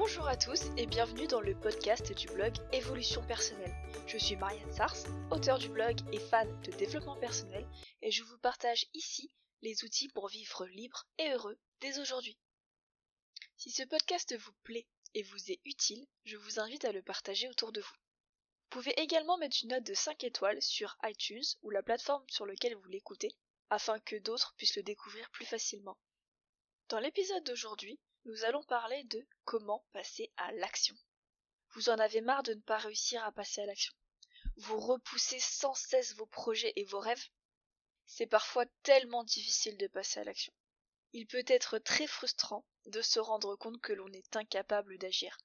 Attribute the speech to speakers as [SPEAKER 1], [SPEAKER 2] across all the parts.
[SPEAKER 1] Bonjour à tous et bienvenue dans le podcast du blog Évolution personnelle. Je suis Marianne Sars, auteure du blog et fan de développement personnel et je vous partage ici les outils pour vivre libre et heureux dès aujourd'hui. Si ce podcast vous plaît et vous est utile, je vous invite à le partager autour de vous. Vous pouvez également mettre une note de 5 étoiles sur iTunes ou la plateforme sur laquelle vous l'écoutez afin que d'autres puissent le découvrir plus facilement. Dans l'épisode d'aujourd'hui, nous allons parler de comment passer à l'action. Vous en avez marre de ne pas réussir à passer à l'action. Vous repoussez sans cesse vos projets et vos rêves. C'est parfois tellement difficile de passer à l'action. Il peut être très frustrant de se rendre compte que l'on est incapable d'agir.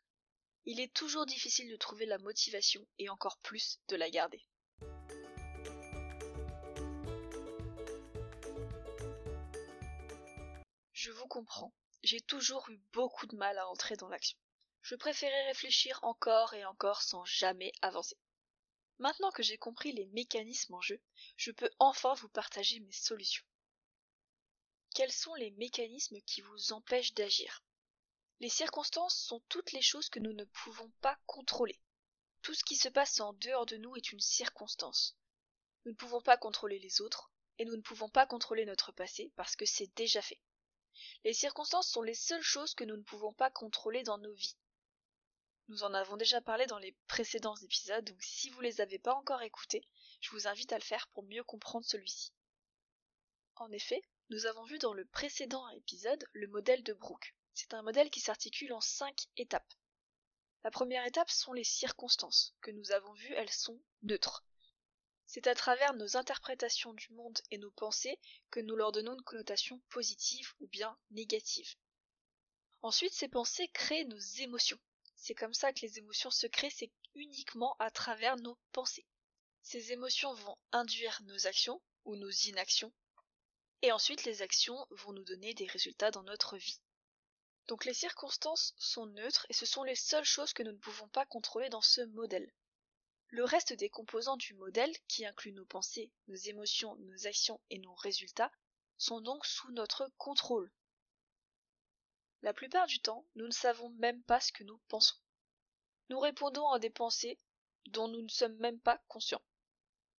[SPEAKER 1] Il est toujours difficile de trouver la motivation et encore plus de la garder. Je vous comprends j'ai toujours eu beaucoup de mal à entrer dans l'action. Je préférais réfléchir encore et encore sans jamais avancer. Maintenant que j'ai compris les mécanismes en jeu, je peux enfin vous partager mes solutions. Quels sont les mécanismes qui vous empêchent d'agir? Les circonstances sont toutes les choses que nous ne pouvons pas contrôler. Tout ce qui se passe en dehors de nous est une circonstance. Nous ne pouvons pas contrôler les autres, et nous ne pouvons pas contrôler notre passé parce que c'est déjà fait. Les circonstances sont les seules choses que nous ne pouvons pas contrôler dans nos vies. Nous en avons déjà parlé dans les précédents épisodes, donc si vous ne les avez pas encore écoutés, je vous invite à le faire pour mieux comprendre celui-ci. En effet, nous avons vu dans le précédent épisode le modèle de Brooke. C'est un modèle qui s'articule en cinq étapes. La première étape sont les circonstances. Que nous avons vues, elles sont neutres. C'est à travers nos interprétations du monde et nos pensées que nous leur donnons une connotation positive ou bien négative. Ensuite, ces pensées créent nos émotions. C'est comme ça que les émotions se créent, c'est uniquement à travers nos pensées. Ces émotions vont induire nos actions ou nos inactions, et ensuite les actions vont nous donner des résultats dans notre vie. Donc les circonstances sont neutres et ce sont les seules choses que nous ne pouvons pas contrôler dans ce modèle. Le reste des composants du modèle, qui incluent nos pensées, nos émotions, nos actions et nos résultats, sont donc sous notre contrôle. La plupart du temps, nous ne savons même pas ce que nous pensons. Nous répondons à des pensées dont nous ne sommes même pas conscients.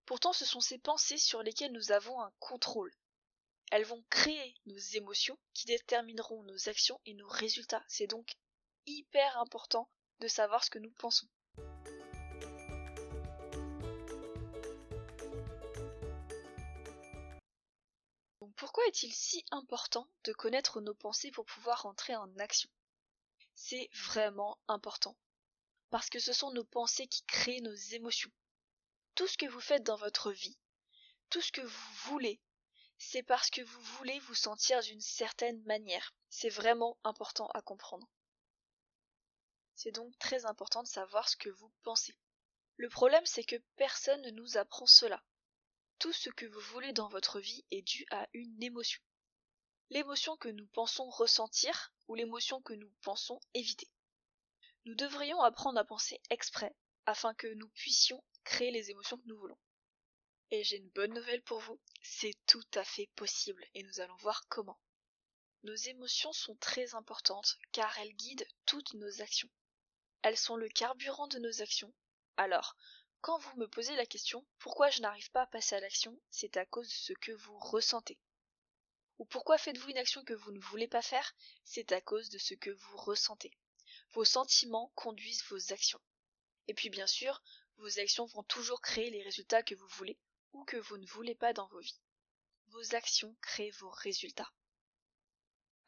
[SPEAKER 1] Pourtant, ce sont ces pensées sur lesquelles nous avons un contrôle. Elles vont créer nos émotions qui détermineront nos actions et nos résultats. C'est donc hyper important de savoir ce que nous pensons. Pourquoi est-il si important de connaître nos pensées pour pouvoir entrer en action? C'est vraiment important. Parce que ce sont nos pensées qui créent nos émotions. Tout ce que vous faites dans votre vie, tout ce que vous voulez, c'est parce que vous voulez vous sentir d'une certaine manière. C'est vraiment important à comprendre. C'est donc très important de savoir ce que vous pensez. Le problème, c'est que personne ne nous apprend cela tout ce que vous voulez dans votre vie est dû à une émotion. L'émotion que nous pensons ressentir ou l'émotion que nous pensons éviter. Nous devrions apprendre à penser exprès afin que nous puissions créer les émotions que nous voulons. Et j'ai une bonne nouvelle pour vous, c'est tout à fait possible et nous allons voir comment. Nos émotions sont très importantes car elles guident toutes nos actions. Elles sont le carburant de nos actions. Alors, quand vous me posez la question pourquoi je n'arrive pas à passer à l'action, c'est à cause de ce que vous ressentez. Ou pourquoi faites-vous une action que vous ne voulez pas faire, c'est à cause de ce que vous ressentez. Vos sentiments conduisent vos actions. Et puis bien sûr, vos actions vont toujours créer les résultats que vous voulez ou que vous ne voulez pas dans vos vies. Vos actions créent vos résultats.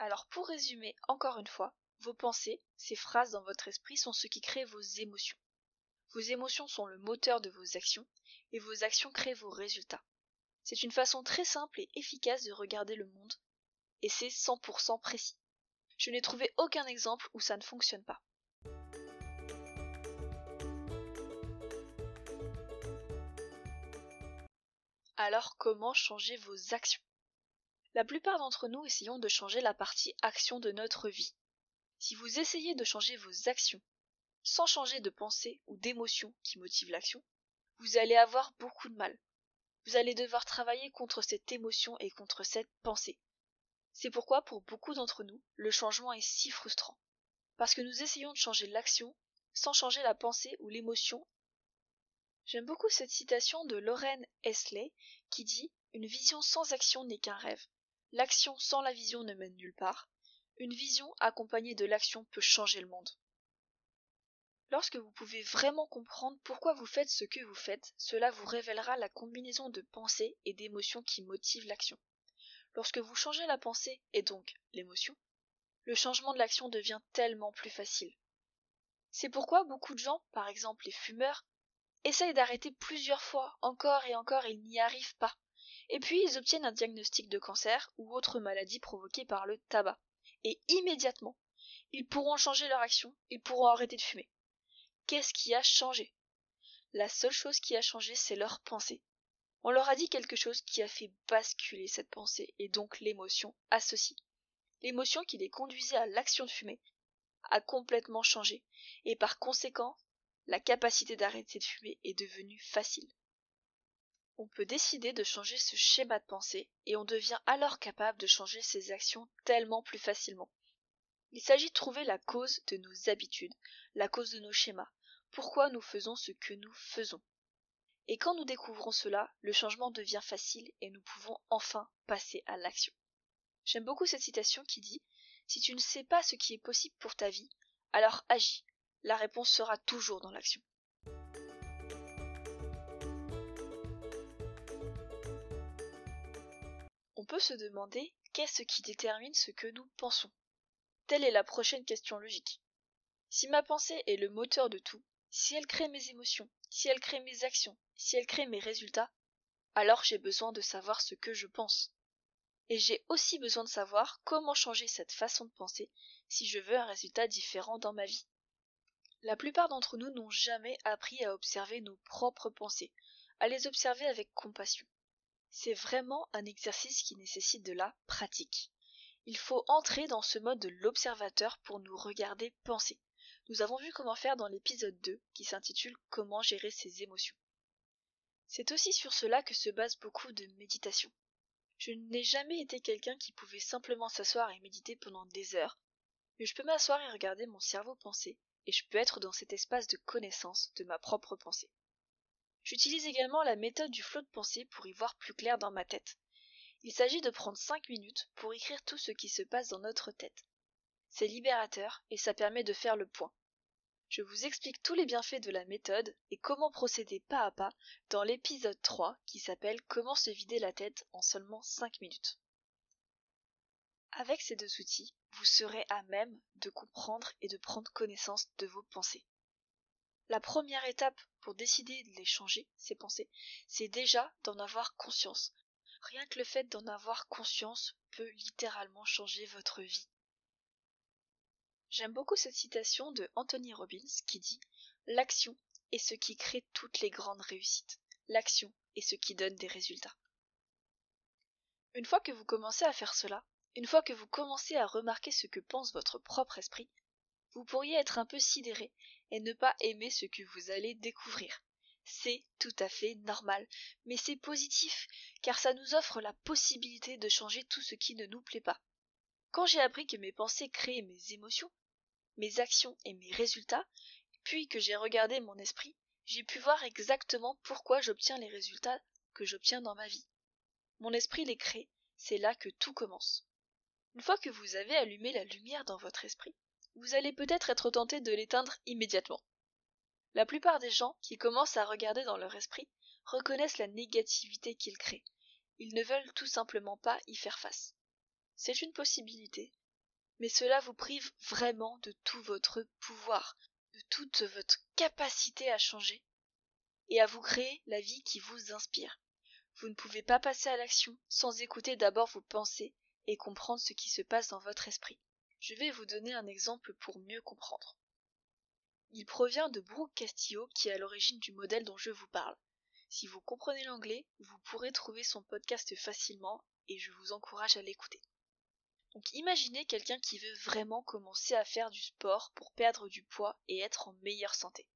[SPEAKER 1] Alors pour résumer encore une fois, vos pensées, ces phrases dans votre esprit sont ce qui crée vos émotions. Vos émotions sont le moteur de vos actions, et vos actions créent vos résultats. C'est une façon très simple et efficace de regarder le monde, et c'est 100% précis. Je n'ai trouvé aucun exemple où ça ne fonctionne pas. Alors comment changer vos actions? La plupart d'entre nous essayons de changer la partie action de notre vie. Si vous essayez de changer vos actions, sans changer de pensée ou d'émotion qui motive l'action, vous allez avoir beaucoup de mal. Vous allez devoir travailler contre cette émotion et contre cette pensée. C'est pourquoi pour beaucoup d'entre nous, le changement est si frustrant. parce que nous essayons de changer l'action sans changer la pensée ou l'émotion. J'aime beaucoup cette citation de Lorraine Hesley qui dit Une vision sans action n'est qu'un rêve. L'action sans la vision ne mène nulle part. Une vision accompagnée de l'action peut changer le monde. Lorsque vous pouvez vraiment comprendre pourquoi vous faites ce que vous faites, cela vous révélera la combinaison de pensées et d'émotions qui motive l'action. Lorsque vous changez la pensée et donc l'émotion, le changement de l'action devient tellement plus facile. C'est pourquoi beaucoup de gens, par exemple les fumeurs, essayent d'arrêter plusieurs fois, encore et encore, ils n'y arrivent pas. Et puis ils obtiennent un diagnostic de cancer ou autre maladie provoquée par le tabac. Et immédiatement, ils pourront changer leur action, ils pourront arrêter de fumer. Qu'est-ce qui a changé? La seule chose qui a changé, c'est leur pensée. On leur a dit quelque chose qui a fait basculer cette pensée et donc l'émotion associée. L'émotion qui les conduisait à l'action de fumer a complètement changé et par conséquent, la capacité d'arrêter de fumer est devenue facile. On peut décider de changer ce schéma de pensée et on devient alors capable de changer ses actions tellement plus facilement. Il s'agit de trouver la cause de nos habitudes, la cause de nos schémas, pourquoi nous faisons ce que nous faisons. Et quand nous découvrons cela, le changement devient facile et nous pouvons enfin passer à l'action. J'aime beaucoup cette citation qui dit Si tu ne sais pas ce qui est possible pour ta vie, alors agis. La réponse sera toujours dans l'action. On peut se demander qu'est-ce qui détermine ce que nous pensons? Telle est la prochaine question logique. Si ma pensée est le moteur de tout, si elle crée mes émotions, si elle crée mes actions, si elle crée mes résultats, alors j'ai besoin de savoir ce que je pense et j'ai aussi besoin de savoir comment changer cette façon de penser si je veux un résultat différent dans ma vie. La plupart d'entre nous n'ont jamais appris à observer nos propres pensées, à les observer avec compassion. C'est vraiment un exercice qui nécessite de la pratique. Il faut entrer dans ce mode de l'observateur pour nous regarder penser. Nous avons vu comment faire dans l'épisode 2 qui s'intitule Comment gérer ses émotions. C'est aussi sur cela que se base beaucoup de méditation. Je n'ai jamais été quelqu'un qui pouvait simplement s'asseoir et méditer pendant des heures, mais je peux m'asseoir et regarder mon cerveau penser, et je peux être dans cet espace de connaissance de ma propre pensée. J'utilise également la méthode du flot de pensée pour y voir plus clair dans ma tête. Il s'agit de prendre cinq minutes pour écrire tout ce qui se passe dans notre tête. C'est libérateur et ça permet de faire le point. Je vous explique tous les bienfaits de la méthode et comment procéder pas à pas dans l'épisode 3 qui s'appelle Comment se vider la tête en seulement 5 minutes. Avec ces deux outils, vous serez à même de comprendre et de prendre connaissance de vos pensées. La première étape pour décider de les changer, ces pensées, c'est déjà d'en avoir conscience. Rien que le fait d'en avoir conscience peut littéralement changer votre vie. J'aime beaucoup cette citation de Anthony Robbins qui dit L'action est ce qui crée toutes les grandes réussites. L'action est ce qui donne des résultats. Une fois que vous commencez à faire cela, une fois que vous commencez à remarquer ce que pense votre propre esprit, vous pourriez être un peu sidéré et ne pas aimer ce que vous allez découvrir. C'est tout à fait normal, mais c'est positif, car ça nous offre la possibilité de changer tout ce qui ne nous plaît pas. Quand j'ai appris que mes pensées créaient mes émotions, mes actions et mes résultats, puis que j'ai regardé mon esprit, j'ai pu voir exactement pourquoi j'obtiens les résultats que j'obtiens dans ma vie. Mon esprit les crée, c'est là que tout commence. Une fois que vous avez allumé la lumière dans votre esprit, vous allez peut-être être tenté de l'éteindre immédiatement. La plupart des gens qui commencent à regarder dans leur esprit reconnaissent la négativité qu'ils créent. Ils ne veulent tout simplement pas y faire face. C'est une possibilité, mais cela vous prive vraiment de tout votre pouvoir, de toute votre capacité à changer et à vous créer la vie qui vous inspire. Vous ne pouvez pas passer à l'action sans écouter d'abord vos pensées et comprendre ce qui se passe dans votre esprit. Je vais vous donner un exemple pour mieux comprendre. Il provient de Brooke Castillo qui est à l'origine du modèle dont je vous parle. Si vous comprenez l'anglais, vous pourrez trouver son podcast facilement et je vous encourage à l'écouter. Donc imaginez quelqu'un qui veut vraiment commencer à faire du sport pour perdre du poids et être en meilleure santé.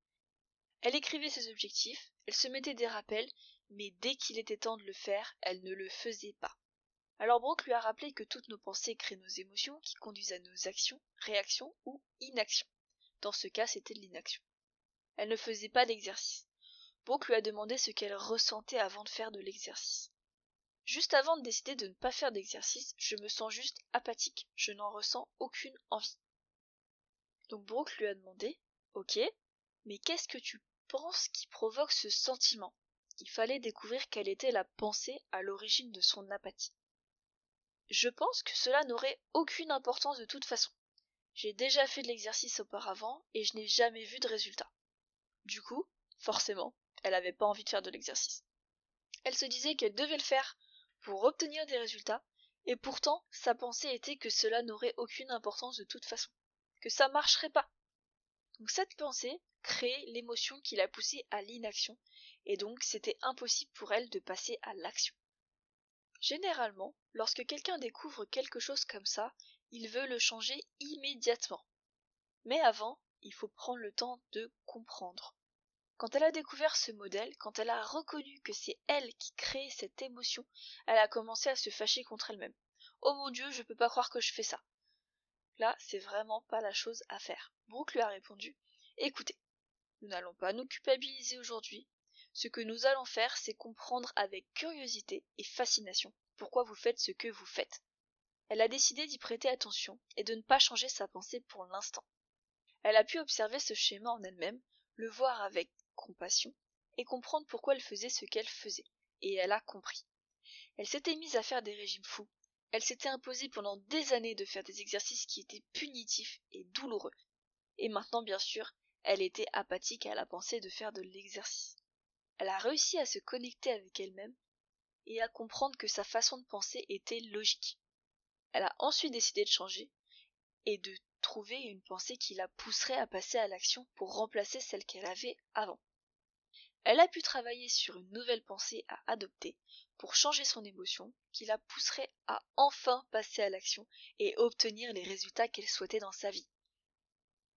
[SPEAKER 1] Elle écrivait ses objectifs, elle se mettait des rappels, mais dès qu'il était temps de le faire, elle ne le faisait pas. Alors Brooke lui a rappelé que toutes nos pensées créent nos émotions qui conduisent à nos actions, réactions ou inactions. Dans ce cas, c'était de l'inaction. Elle ne faisait pas d'exercice. Brooke lui a demandé ce qu'elle ressentait avant de faire de l'exercice. Juste avant de décider de ne pas faire d'exercice, je me sens juste apathique, je n'en ressens aucune envie. Donc Brooke lui a demandé Ok, mais qu'est-ce que tu penses qui provoque ce sentiment? Il fallait découvrir quelle était la pensée à l'origine de son apathie. Je pense que cela n'aurait aucune importance de toute façon. J'ai déjà fait de l'exercice auparavant et je n'ai jamais vu de résultat. Du coup, forcément, elle n'avait pas envie de faire de l'exercice. Elle se disait qu'elle devait le faire pour obtenir des résultats, et pourtant sa pensée était que cela n'aurait aucune importance de toute façon, que ça marcherait pas. Donc cette pensée créait l'émotion qui la poussait à l'inaction, et donc c'était impossible pour elle de passer à l'action. Généralement, lorsque quelqu'un découvre quelque chose comme ça, il veut le changer immédiatement. Mais avant, il faut prendre le temps de comprendre. Quand elle a découvert ce modèle, quand elle a reconnu que c'est elle qui crée cette émotion, elle a commencé à se fâcher contre elle-même. Oh mon dieu, je peux pas croire que je fais ça. Là, c'est vraiment pas la chose à faire. Brooke lui a répondu Écoutez, nous n'allons pas nous culpabiliser aujourd'hui. Ce que nous allons faire, c'est comprendre avec curiosité et fascination pourquoi vous faites ce que vous faites. Elle a décidé d'y prêter attention et de ne pas changer sa pensée pour l'instant. Elle a pu observer ce schéma en elle-même, le voir avec compassion, et comprendre pourquoi elle faisait ce qu'elle faisait. Et elle a compris. Elle s'était mise à faire des régimes fous. Elle s'était imposée pendant des années de faire des exercices qui étaient punitifs et douloureux. Et maintenant, bien sûr, elle était apathique à la pensée de faire de l'exercice. Elle a réussi à se connecter avec elle-même et à comprendre que sa façon de penser était logique. Elle a ensuite décidé de changer et de trouver une pensée qui la pousserait à passer à l'action pour remplacer celle qu'elle avait avant. Elle a pu travailler sur une nouvelle pensée à adopter pour changer son émotion qui la pousserait à enfin passer à l'action et obtenir les résultats qu'elle souhaitait dans sa vie.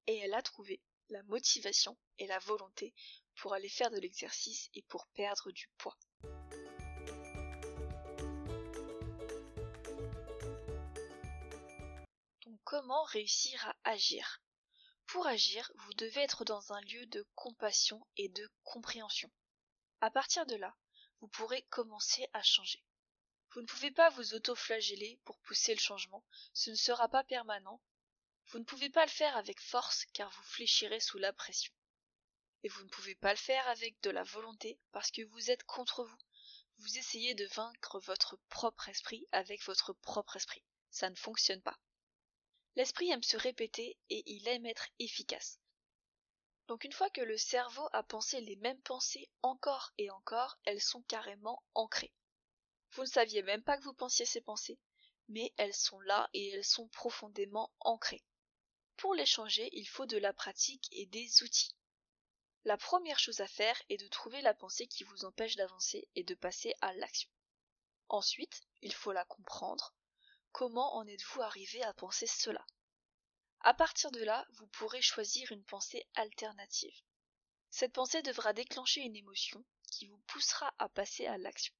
[SPEAKER 1] Et elle a trouvé la motivation et la volonté pour aller faire de l'exercice et pour perdre du poids. Comment réussir à agir Pour agir, vous devez être dans un lieu de compassion et de compréhension. À partir de là, vous pourrez commencer à changer. Vous ne pouvez pas vous auto-flageller pour pousser le changement, ce ne sera pas permanent. Vous ne pouvez pas le faire avec force car vous fléchirez sous la pression. Et vous ne pouvez pas le faire avec de la volonté parce que vous êtes contre vous. Vous essayez de vaincre votre propre esprit avec votre propre esprit. Ça ne fonctionne pas. L'esprit aime se répéter et il aime être efficace. Donc une fois que le cerveau a pensé les mêmes pensées encore et encore, elles sont carrément ancrées. Vous ne saviez même pas que vous pensiez ces pensées, mais elles sont là et elles sont profondément ancrées. Pour les changer, il faut de la pratique et des outils. La première chose à faire est de trouver la pensée qui vous empêche d'avancer et de passer à l'action. Ensuite, il faut la comprendre, Comment en êtes-vous arrivé à penser cela? À partir de là, vous pourrez choisir une pensée alternative. Cette pensée devra déclencher une émotion qui vous poussera à passer à l'action.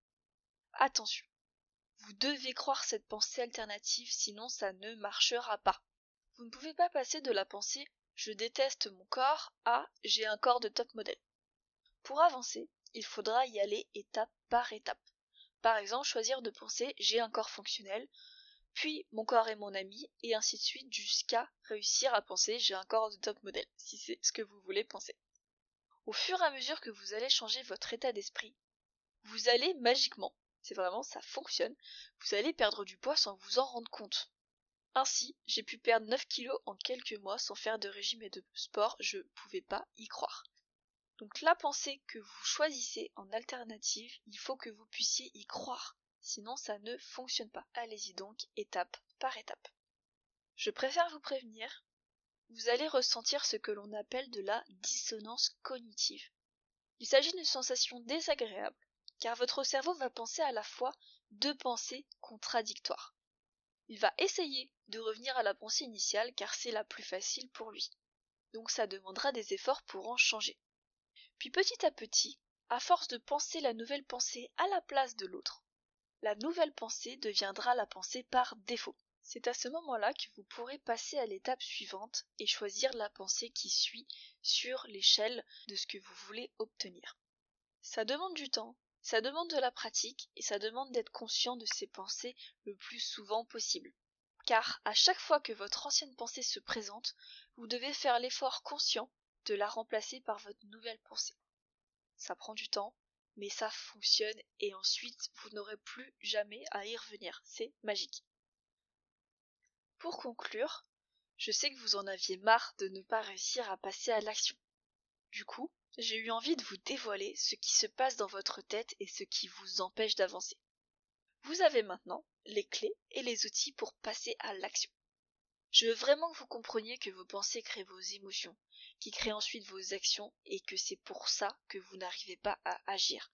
[SPEAKER 1] Attention, vous devez croire cette pensée alternative sinon ça ne marchera pas. Vous ne pouvez pas passer de la pensée je déteste mon corps à j'ai un corps de top modèle. Pour avancer, il faudra y aller étape par étape. Par exemple, choisir de penser j'ai un corps fonctionnel puis mon corps est mon ami, et ainsi de suite jusqu'à réussir à penser j'ai un corps de top modèle, si c'est ce que vous voulez penser. Au fur et à mesure que vous allez changer votre état d'esprit, vous allez magiquement, c'est vraiment ça fonctionne, vous allez perdre du poids sans vous en rendre compte. Ainsi, j'ai pu perdre 9 kilos en quelques mois sans faire de régime et de sport, je pouvais pas y croire. Donc la pensée que vous choisissez en alternative, il faut que vous puissiez y croire sinon ça ne fonctionne pas. Allez-y donc étape par étape. Je préfère vous prévenir, vous allez ressentir ce que l'on appelle de la dissonance cognitive. Il s'agit d'une sensation désagréable, car votre cerveau va penser à la fois deux pensées contradictoires. Il va essayer de revenir à la pensée initiale car c'est la plus facile pour lui. Donc ça demandera des efforts pour en changer. Puis petit à petit, à force de penser la nouvelle pensée à la place de l'autre, la nouvelle pensée deviendra la pensée par défaut. C'est à ce moment-là que vous pourrez passer à l'étape suivante et choisir la pensée qui suit sur l'échelle de ce que vous voulez obtenir. Ça demande du temps, ça demande de la pratique et ça demande d'être conscient de ses pensées le plus souvent possible. Car à chaque fois que votre ancienne pensée se présente, vous devez faire l'effort conscient de la remplacer par votre nouvelle pensée. Ça prend du temps, mais ça fonctionne et ensuite vous n'aurez plus jamais à y revenir. C'est magique. Pour conclure, je sais que vous en aviez marre de ne pas réussir à passer à l'action. Du coup, j'ai eu envie de vous dévoiler ce qui se passe dans votre tête et ce qui vous empêche d'avancer. Vous avez maintenant les clés et les outils pour passer à l'action. Je veux vraiment que vous compreniez que vos pensées créent vos émotions, qui créent ensuite vos actions et que c'est pour ça que vous n'arrivez pas à agir.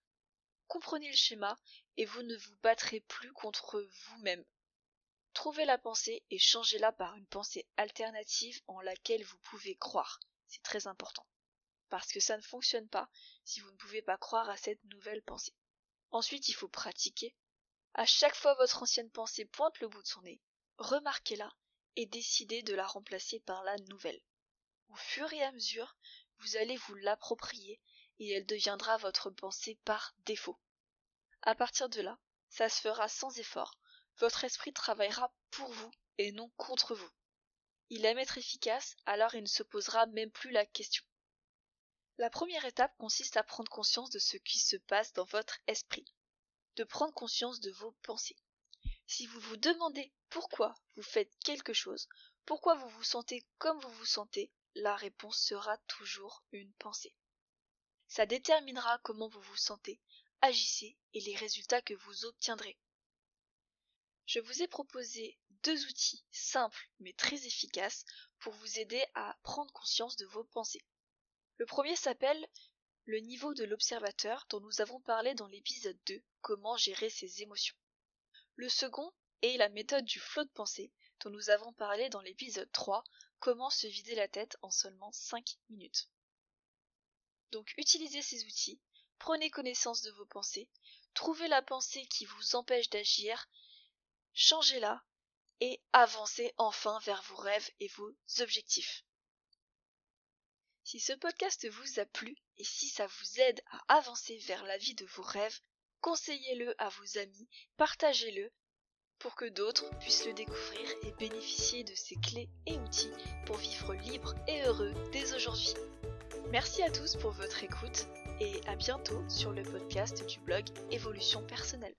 [SPEAKER 1] Comprenez le schéma et vous ne vous battrez plus contre vous-même. Trouvez la pensée et changez-la par une pensée alternative en laquelle vous pouvez croire. C'est très important. Parce que ça ne fonctionne pas si vous ne pouvez pas croire à cette nouvelle pensée. Ensuite, il faut pratiquer. À chaque fois votre ancienne pensée pointe le bout de son nez, remarquez-la et décidez de la remplacer par la nouvelle. Au fur et à mesure, vous allez vous l'approprier et elle deviendra votre pensée par défaut. À partir de là, ça se fera sans effort. Votre esprit travaillera pour vous et non contre vous. Il aime être efficace, alors il ne se posera même plus la question. La première étape consiste à prendre conscience de ce qui se passe dans votre esprit, de prendre conscience de vos pensées. Si vous vous demandez pourquoi vous faites quelque chose, pourquoi vous vous sentez comme vous vous sentez, la réponse sera toujours une pensée. Ça déterminera comment vous vous sentez, agissez et les résultats que vous obtiendrez. Je vous ai proposé deux outils simples mais très efficaces pour vous aider à prendre conscience de vos pensées. Le premier s'appelle le niveau de l'observateur dont nous avons parlé dans l'épisode 2, comment gérer ses émotions. Le second est la méthode du flot de pensée dont nous avons parlé dans l'épisode 3, Comment se vider la tête en seulement 5 minutes. Donc utilisez ces outils, prenez connaissance de vos pensées, trouvez la pensée qui vous empêche d'agir, changez-la et avancez enfin vers vos rêves et vos objectifs. Si ce podcast vous a plu et si ça vous aide à avancer vers la vie de vos rêves, conseillez-le à vos amis, partagez-le pour que d'autres puissent le découvrir et bénéficier de ces clés et outils pour vivre libre et heureux dès aujourd'hui. Merci à tous pour votre écoute et à bientôt sur le podcast du blog Évolution personnelle.